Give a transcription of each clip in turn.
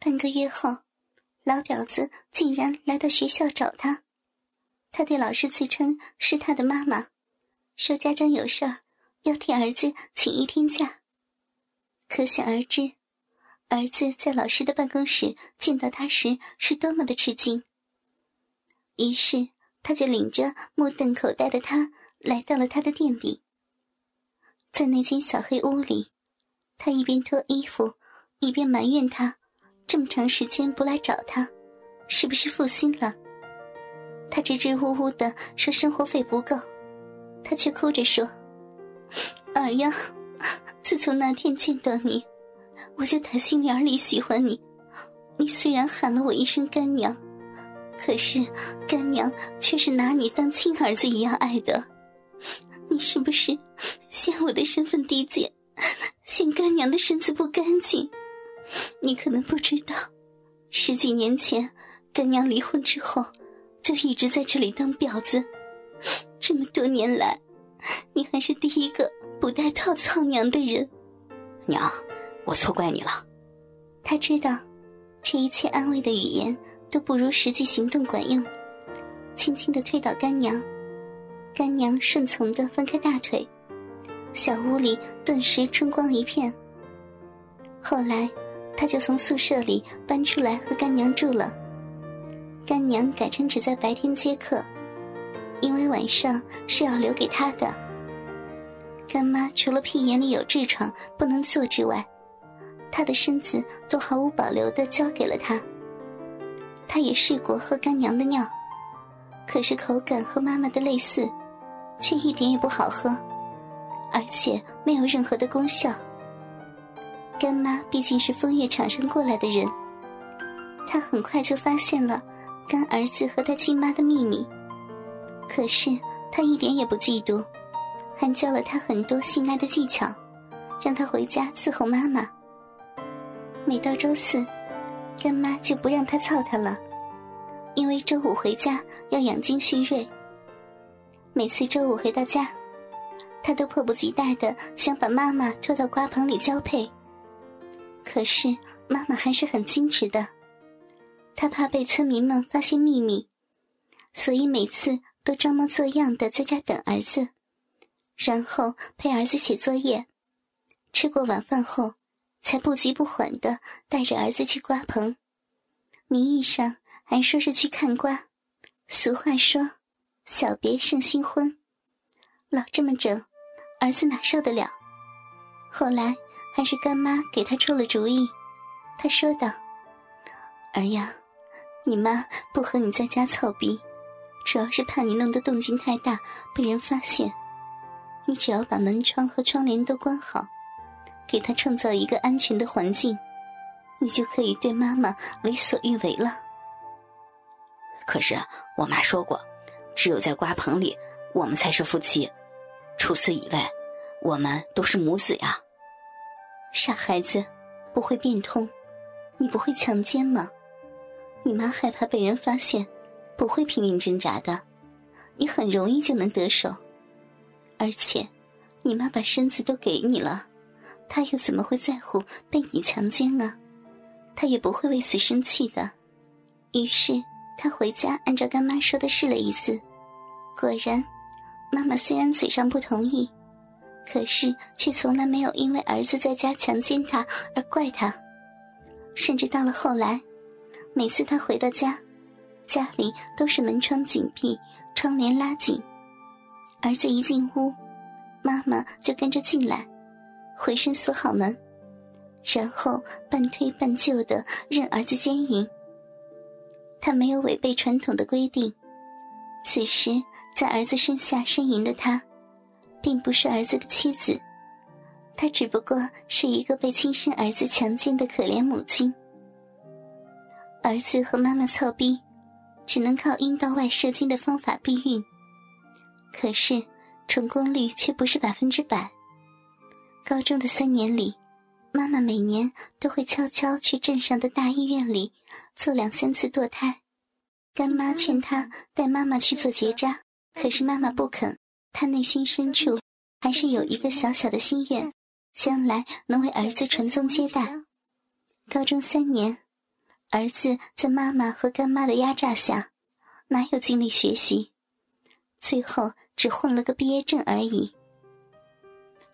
半个月后，老婊子竟然来到学校找他。他对老师自称是他的妈妈，说家长有事儿，要替儿子请一天假。可想而知，儿子在老师的办公室见到他时是多么的吃惊。于是，他就领着目瞪口呆的他来到了他的店里。在那间小黑屋里，他一边脱衣服，一边埋怨他。这么长时间不来找他，是不是负心了？他支支吾吾的说生活费不够，他却哭着说：“二丫，自从那天见到你，我就打心眼里喜欢你。你虽然喊了我一声干娘，可是干娘却是拿你当亲儿子一样爱的。你是不是嫌我的身份低贱，嫌干娘的身子不干净？”你可能不知道，十几年前干娘离婚之后，就一直在这里当婊子。这么多年来，你还是第一个不带套操娘的人。娘，我错怪你了。他知道，这一切安慰的语言都不如实际行动管用。轻轻的推倒干娘，干娘顺从的分开大腿，小屋里顿时春光一片。后来。他就从宿舍里搬出来和干娘住了。干娘改成只在白天接客，因为晚上是要留给他的。干妈除了屁眼里有痔疮不能做之外，他的身子都毫无保留的交给了他。他也试过喝干娘的尿，可是口感和妈妈的类似，却一点也不好喝，而且没有任何的功效。干妈毕竟是风月场上过来的人，她很快就发现了干儿子和他亲妈的秘密。可是她一点也不嫉妒，还教了他很多性爱的技巧，让他回家伺候妈妈。每到周四，干妈就不让他操他了，因为周五回家要养精蓄锐。每次周五回到家，他都迫不及待的想把妈妈拖到瓜棚里交配。可是妈妈还是很矜持的，她怕被村民们发现秘密，所以每次都装模作样的在家等儿子，然后陪儿子写作业。吃过晚饭后，才不急不缓的带着儿子去瓜棚，名义上还说是去看瓜。俗话说，小别胜新婚，老这么整，儿子哪受得了？后来。还是干妈给他出了主意，他说道：“儿呀，你妈不和你在家操逼，主要是怕你弄得动静太大被人发现。你只要把门窗和窗帘都关好，给他创造一个安全的环境，你就可以对妈妈为所欲为了。”可是我妈说过，只有在瓜棚里，我们才是夫妻，除此以外，我们都是母子呀。傻孩子，不会变通，你不会强奸吗？你妈害怕被人发现，不会拼命挣扎的，你很容易就能得手。而且，你妈把身子都给你了，她又怎么会在乎被你强奸呢？她也不会为此生气的。于是，他回家按照干妈说的试了一次，果然，妈妈虽然嘴上不同意。可是，却从来没有因为儿子在家强奸她而怪他，甚至到了后来，每次他回到家，家里都是门窗紧闭，窗帘拉紧。儿子一进屋，妈妈就跟着进来，回身锁好门，然后半推半就的任儿子奸淫。他没有违背传统的规定，此时在儿子身下呻吟的他。并不是儿子的妻子，她只不过是一个被亲生儿子强奸的可怜母亲。儿子和妈妈操逼，只能靠阴道外射精的方法避孕，可是成功率却不是百分之百。高中的三年里，妈妈每年都会悄悄去镇上的大医院里做两三次堕胎。干妈劝她带妈妈去做结扎，可是妈妈不肯。他内心深处还是有一个小小的心愿，将来能为儿子传宗接代。高中三年，儿子在妈妈和干妈的压榨下，哪有精力学习？最后只混了个毕业证而已。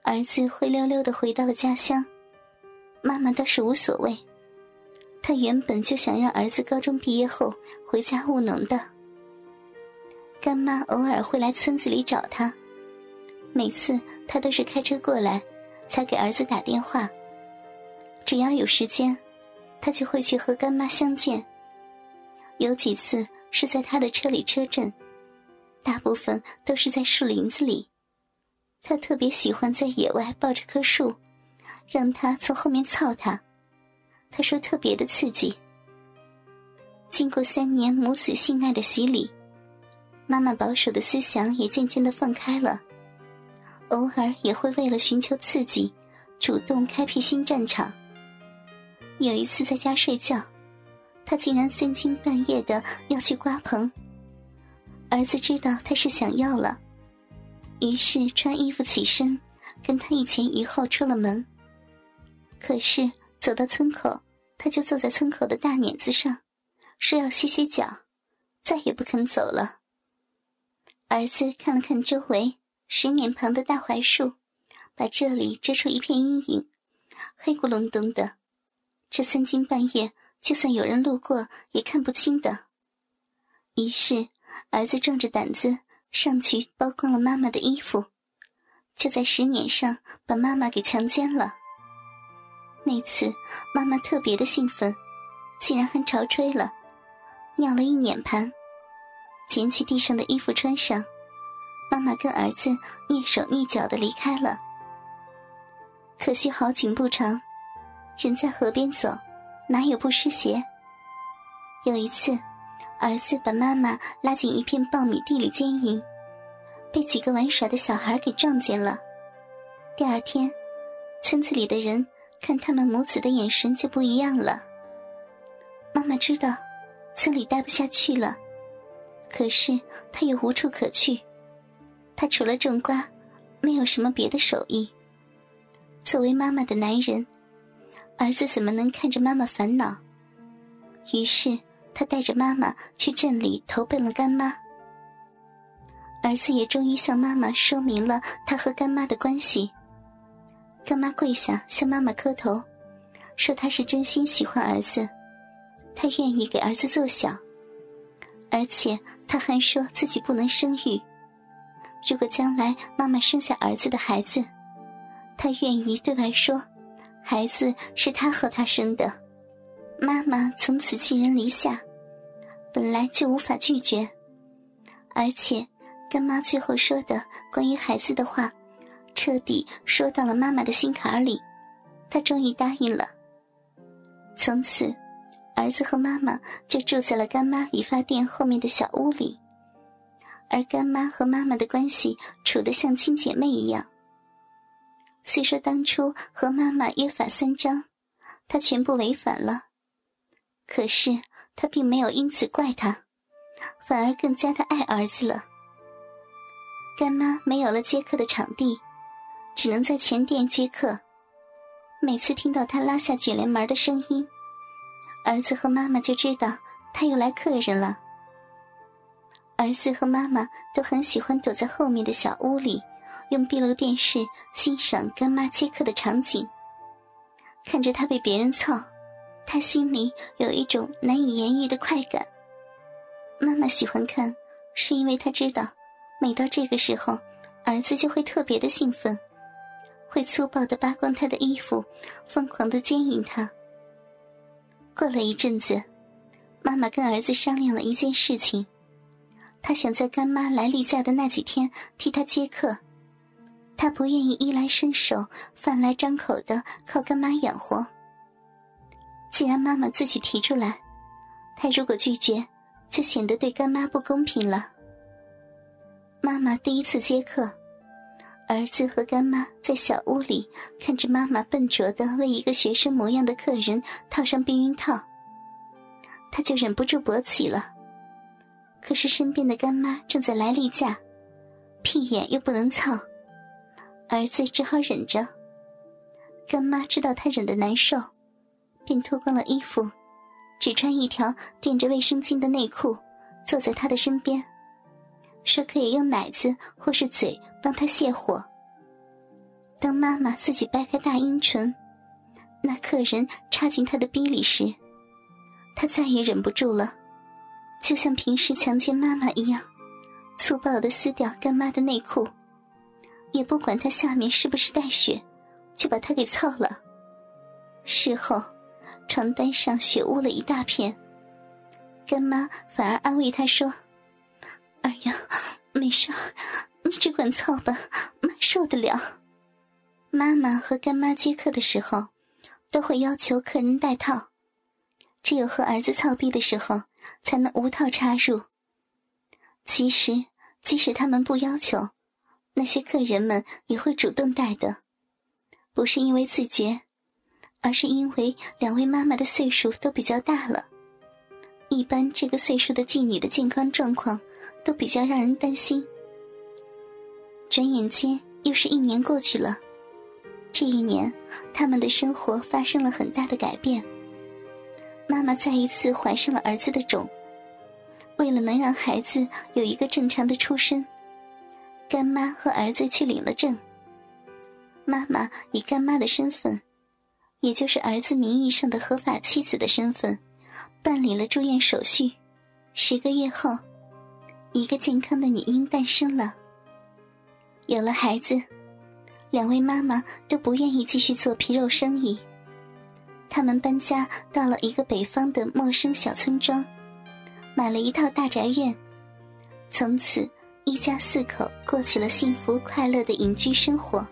儿子灰溜溜的回到了家乡，妈妈倒是无所谓。她原本就想让儿子高中毕业后回家务农的。干妈偶尔会来村子里找他，每次他都是开车过来，才给儿子打电话。只要有时间，他就会去和干妈相见。有几次是在他的车里车震。大部分都是在树林子里，他特别喜欢在野外抱着棵树，让他从后面操他。他说特别的刺激。经过三年母子性爱的洗礼，妈妈保守的思想也渐渐的放开了，偶尔也会为了寻求刺激，主动开辟新战场。有一次在家睡觉，他竟然三更半夜的要去刮棚。儿子知道他是想要了，于是穿衣服起身，跟他一前一后出了门。可是走到村口，他就坐在村口的大碾子上，说要歇歇脚，再也不肯走了。儿子看了看周围，石碾旁的大槐树，把这里遮出一片阴影，黑咕隆咚的，这三更半夜，就算有人路过也看不清的。于是。儿子壮着胆子上去剥光了妈妈的衣服，就在石碾上把妈妈给强奸了。那次妈妈特别的兴奋，竟然还潮吹了，尿了一碾盘，捡起地上的衣服穿上。妈妈跟儿子蹑手蹑脚的离开了。可惜好景不长，人在河边走，哪有不湿鞋？有一次。儿子把妈妈拉进一片苞米地里奸淫，被几个玩耍的小孩给撞见了。第二天，村子里的人看他们母子的眼神就不一样了。妈妈知道村里待不下去了，可是他又无处可去。他除了种瓜，没有什么别的手艺。作为妈妈的男人，儿子怎么能看着妈妈烦恼？于是。他带着妈妈去镇里投奔了干妈，儿子也终于向妈妈说明了他和干妈的关系。干妈跪下向妈妈磕头，说他是真心喜欢儿子，他愿意给儿子做小，而且他还说自己不能生育。如果将来妈妈生下儿子的孩子，他愿意对外说，孩子是他和他生的。妈妈从此寄人篱下，本来就无法拒绝，而且干妈最后说的关于孩子的话，彻底说到了妈妈的心坎里，她终于答应了。从此，儿子和妈妈就住在了干妈理发店后面的小屋里，而干妈和妈妈的关系处得像亲姐妹一样。虽说当初和妈妈约法三章，她全部违反了。可是他并没有因此怪他，反而更加的爱儿子了。干妈没有了接客的场地，只能在前店接客。每次听到他拉下卷帘门的声音，儿子和妈妈就知道他又来客人了。儿子和妈妈都很喜欢躲在后面的小屋里，用壁炉电视欣赏干妈接客的场景，看着他被别人操。他心里有一种难以言喻的快感。妈妈喜欢看，是因为她知道，每到这个时候，儿子就会特别的兴奋，会粗暴的扒光他的衣服，疯狂的奸淫他。过了一阵子，妈妈跟儿子商量了一件事情，她想在干妈来例假的那几天替他接客，她不愿意衣来伸手、饭来张口的靠干妈养活。既然妈妈自己提出来，他如果拒绝，就显得对干妈不公平了。妈妈第一次接客，儿子和干妈在小屋里看着妈妈笨拙的为一个学生模样的客人套上避孕套，他就忍不住勃起了。可是身边的干妈正在来例假，屁眼又不能操，儿子只好忍着。干妈知道他忍的难受。便脱光了衣服，只穿一条垫着卫生巾的内裤，坐在他的身边，说可以用奶子或是嘴帮他泄火。当妈妈自己掰开大阴唇，那客人插进他的逼里时，他再也忍不住了，就像平时强奸妈妈一样，粗暴的撕掉干妈的内裤，也不管她下面是不是带血，就把她给操了。事后。床单上血污了一大片，干妈反而安慰他说：“二丫，没事，你只管操吧，妈受得了。”妈妈和干妈接客的时候，都会要求客人戴套，只有和儿子操逼的时候，才能无套插入。其实，即使他们不要求，那些客人们也会主动戴的，不是因为自觉。而是因为两位妈妈的岁数都比较大了，一般这个岁数的妓女的健康状况都比较让人担心。转眼间又是一年过去了，这一年他们的生活发生了很大的改变。妈妈再一次怀上了儿子的种，为了能让孩子有一个正常的出生，干妈和儿子去领了证。妈妈以干妈的身份。也就是儿子名义上的合法妻子的身份，办理了住院手续。十个月后，一个健康的女婴诞生了。有了孩子，两位妈妈都不愿意继续做皮肉生意，他们搬家到了一个北方的陌生小村庄，买了一套大宅院，从此一家四口过起了幸福快乐的隐居生活。